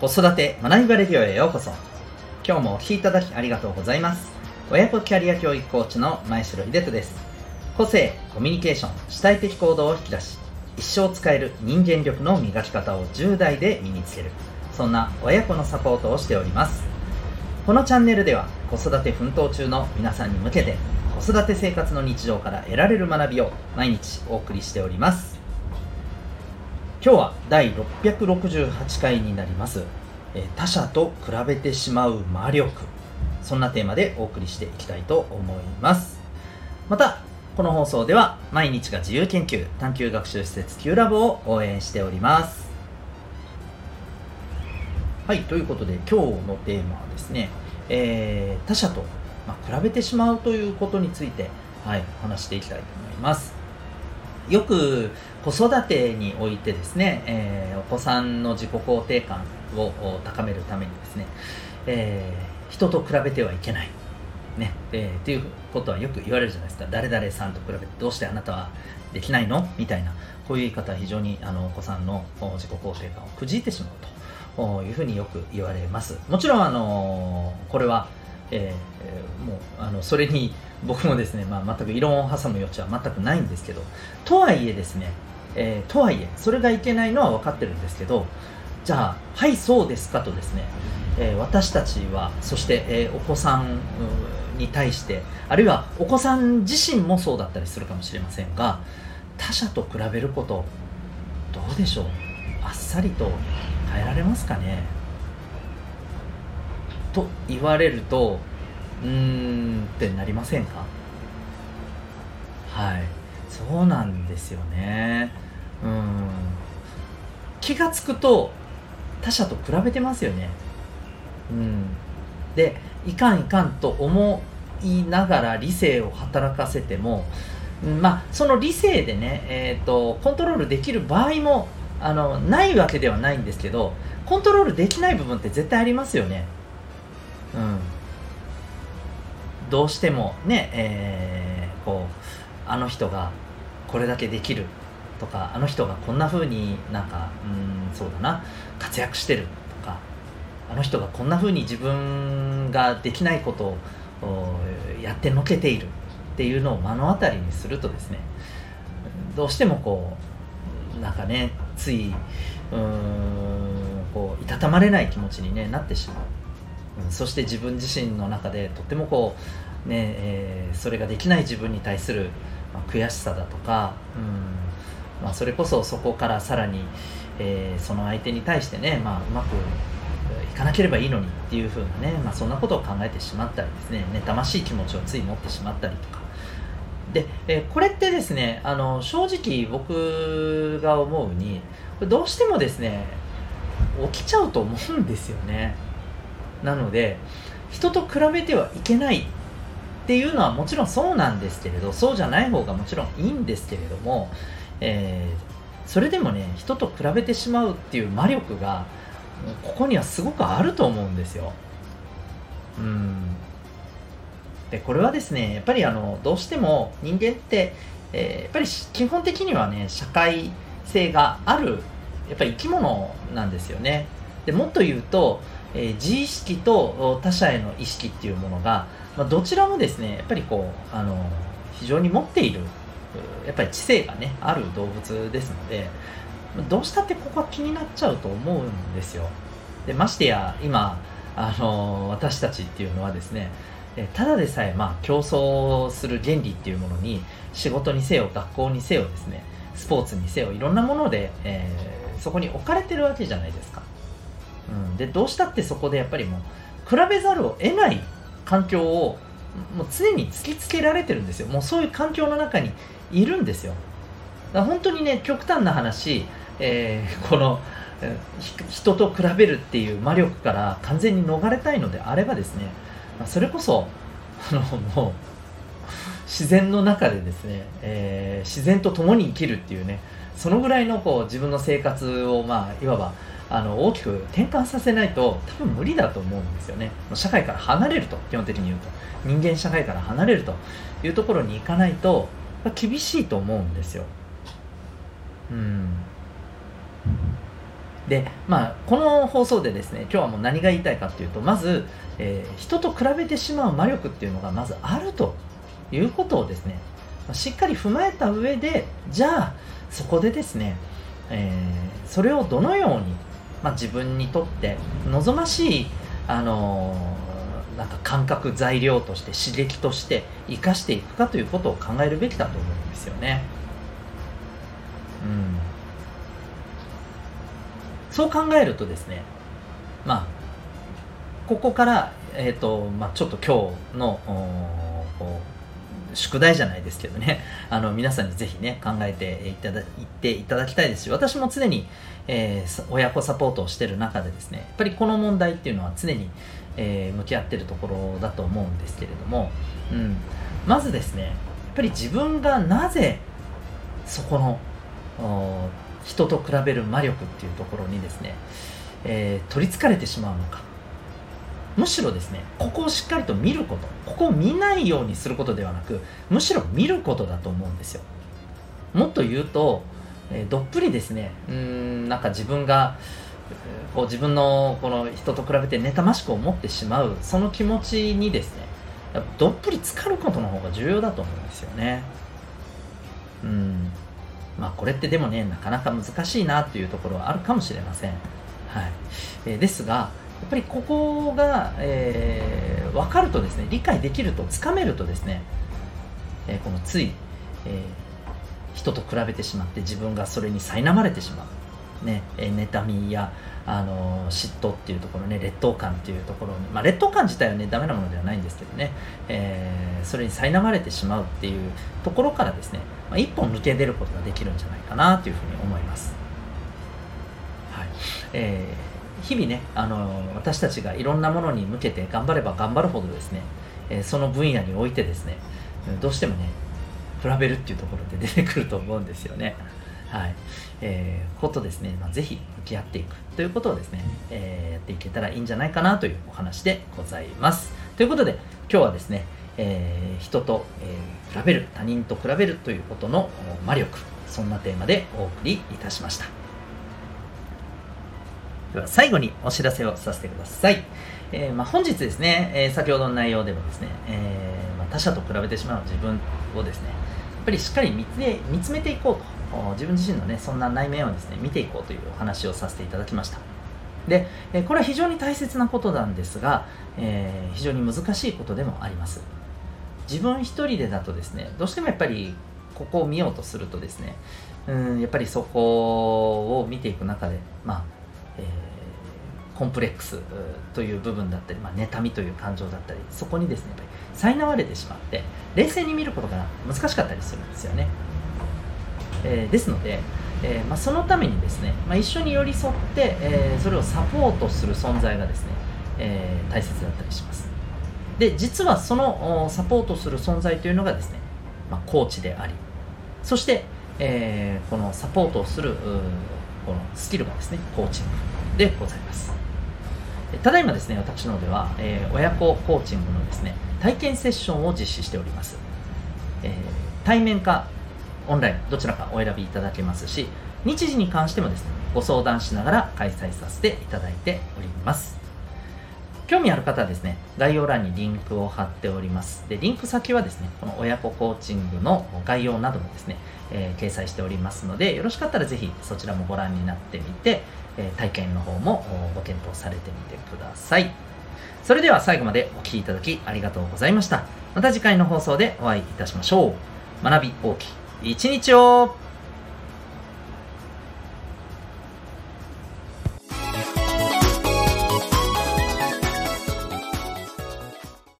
子育て学びバレディオへようこそ。今日もお聴きいただきありがとうございます。親子キャリア教育コーチの前城秀人です。個性コミュニケーション主体的行動を引き出し一生使える人間力の磨き方を10代で身につける。そんな親子のサポートをしております。このチャンネルでは子育て奮闘中の皆さんに向けて子育て生活の日常から得られる学びを毎日お送りしております。今日は第668回になります。他者と比べてしまう魔力。そんなテーマでお送りしていきたいと思います。またこの放送では毎日が自由研究探究学習施設 Q ラボを応援しております。はいということで今日のテーマはですね、えー、他者と、まあ、比べてしまうということについて、はい、話していきたいと思います。よく子育てにおいてですね、えー、お子さんの自己肯定感を高めるためにですね、えー、人と比べてはいけない、ねえー、っていうことはよく言われるじゃないですか。誰々さんと比べてどうしてあなたはできないの？みたいな。こういう言い方は非常にあのお子さんの自己肯定感をくじいてしまうというふうによく言われます。もちろんあのこれは、えー、もうあのそれに僕もですね、まあ、全く異論を挟む余地は全くないんですけどとはいえですね、えー、とはいえそれがいけないのは分かってるんですけどじゃあはいそうですかとですね、えー、私たちはそして、えー、お子さんに対してあるいはお子さん自身もそうだったりするかもしれませんが他者と比べることどうでしょう？あっさりと変えられますかね？と言われるとうーんってなりませんか？はい。そうなんですよね。うん。気が付くと他者と比べてますよね。うん。でいかんいかんと思いながら理性を働かせても、まあその理性でね、えーと、とコントロールできる場合もあのないわけではないんですけどコントロールできない部分って絶対ありますよね。うん。どうしてもね、えー、こうあの人がこれだけできるとかあの人がこんな風になんかうんそうだな活躍してるとかあの人がこんな風に自分ができないことをやってのけているっていうのを目の当たりにするとですねどうしてもこうなんかねついうんこういたたまれない気持ちに、ね、なってしまう。そして自分自身の中でとってもこう、ねえー、それができない自分に対する、まあ、悔しさだとか、うん。まあ、それこそそこからさらに、えー、その相手に対してね、まあ、うまくいかなければいいのにっていうふうなね、まあ、そんなことを考えてしまったりですね妬ましい気持ちをつい持ってしまったりとか。で、えー、これってですねあの正直僕が思うにどうしてもですね起きちゃうと思うんですよね。なので人と比べてはいけないっていうのはもちろんそうなんですけれどそうじゃない方がもちろんいいんですけれども、えー、それでもね人と比べてしまうっていう魔力がここにはすごくあると思うんですよ。うんでこれはですねやっぱりあのどうしても人間って、えー、やっぱり基本的にはね社会性があるやっぱり生き物なんですよね。でもっと言うとえー、自意識と他者への意識っていうものが、まあ、どちらもですねやっぱりこうあの非常に持っているやっぱり知性がねある動物ですのでどうしたってここは気になっちゃうと思うんですよ。でましてや今あの私たちっていうのはですねただでさえまあ競争する原理っていうものに仕事にせよ学校にせよですねスポーツにせよいろんなもので、えー、そこに置かれてるわけじゃないですか。うん、でどうしたってそこでやっぱりもう比べざるを得ない環境をもう常に突きつけられてるんですよ。もうそういう環境の中にいるんですよ。だ本当にね極端な話、えー、この人と比べるっていう魔力から完全に逃れたいのであればですねそれこそあのもう自然の中でですね、えー、自然と共に生きるっていうねそのぐらいのこう自分の生活をまあいわばあの大きく転換させないと多分無理だと思うんですよね。社会から離れると基本的に言うと。人間社会から離れるというところに行かないと厳しいと思うんですよ。うん。でまあこの放送でですね今日はもう何が言いたいかっていうとまず、えー、人と比べてしまう魔力っていうのがまずあるということをですねしっかり踏まえた上でじゃあそこでですね、えー、それをどのように、まあ、自分にとって望ましい、あのー、なんか感覚材料として刺激として生かしていくかということを考えるべきだと思うんですよね。うんそう考えるとですねまあここから、えーとまあ、ちょっと今日の宿題じゃないですけどね。あの皆さんにぜひね考えていただいていただきたいですし私も常に、えー、親子サポートをしている中でですねやっぱりこの問題っていうのは常に、えー、向き合ってるところだと思うんですけれども、うん、まずですねやっぱり自分がなぜそこの人と比べる魔力っていうところにですね、えー、取りつかれてしまうのか。むしろですねここをしっかりと見ることここを見ないようにすることではなくむしろ見ることだと思うんですよ。もっと言うと、え、どっぷりですねうんなんか自分がこう自分のこの人と比べて妬ましく思ってしまうその気持ちにですねどっぷり浸かることの方が重要だと思うんですよね。うん。まあこれってでもねなかなか難しいなというところはあるかもしれません。はい。え、ですがぱりここが、えー、分かるとですね理解できるとつかめるとですね、えー、このつい、えー、人と比べてしまって自分がそれに苛まれてしまう、ねえー、妬みや、あの、嫉妬っていうところね劣等感っていうところ、まあ、劣等感自体はねダメなものではないんですけどね、えー、それに苛まれてしまうっていうところからですね、まあ、一本抜け出ることができるんじゃないかなというふうに思います。はいえー日々ねあの私たちがいろんなものに向けて頑張れば頑張るほどですね、えその分野においてですねどうしてもね比べるっていうところで出てくると思うんですよね。はい。えー、ことですね、まあ、ぜひ向き合っていくということをですね、えー、やっていけたらいいんじゃないかなというお話でございます。ということで、今日はですね、えー、人と、えー、比べる、他人と比べるということの魔力、そんなテーマでお送りいたしました。では最後にお知らせをさせてください。えー、まあ、本日ですね、えー、先ほどの内容でもですね、えー、まあ、他者と比べてしまう自分をですね、やっぱりしっかり見つめ見つめていこうと、自分自身のね、そんな内面をですね、見ていこうというお話をさせていただきました。で、えこれは非常に大切なことなんですが、え非常に難しいことでもあります。自分一人でだとですね、どうしてもやっぱりここを見ようとするとですね、うんやっぱりそこを見ていく中で、まあ、えー、コンプレックスという部分だったり、まあ、妬みという感情だったりそこにですねやっぱり苛われてしまって冷静に見ることが難しかったりするんですよね、えー、ですので、えー、まあ、そのためにですね、まあ、一緒に寄り添って、えそれをサポートする存在がですね、え大切だったりします。で実はそのサポートする存在というのがですね、まあ、コーチでありそして、えこのサポートをするこのスキルがですねコーチングでございます。ただいまですね私のでは、えー、親子コーチングのですね体験セッションを実施しております、えー、対面かオンラインどちらかお選びいただけますし日時に関してもですねご相談しながら開催させていただいております。興味ある方はですね概要欄にリンクを貼っております。でリンク先はですねこの親子コーチングの概要などもですねえー、掲載しておりますのでよろしかったらぜひそちらもご覧になってみて、えー、体験の方もご検討されてみてください。それでは最後までお聴きいただきありがとうございました。また次回の放送でお会いいたしましょう。学び大きい一日を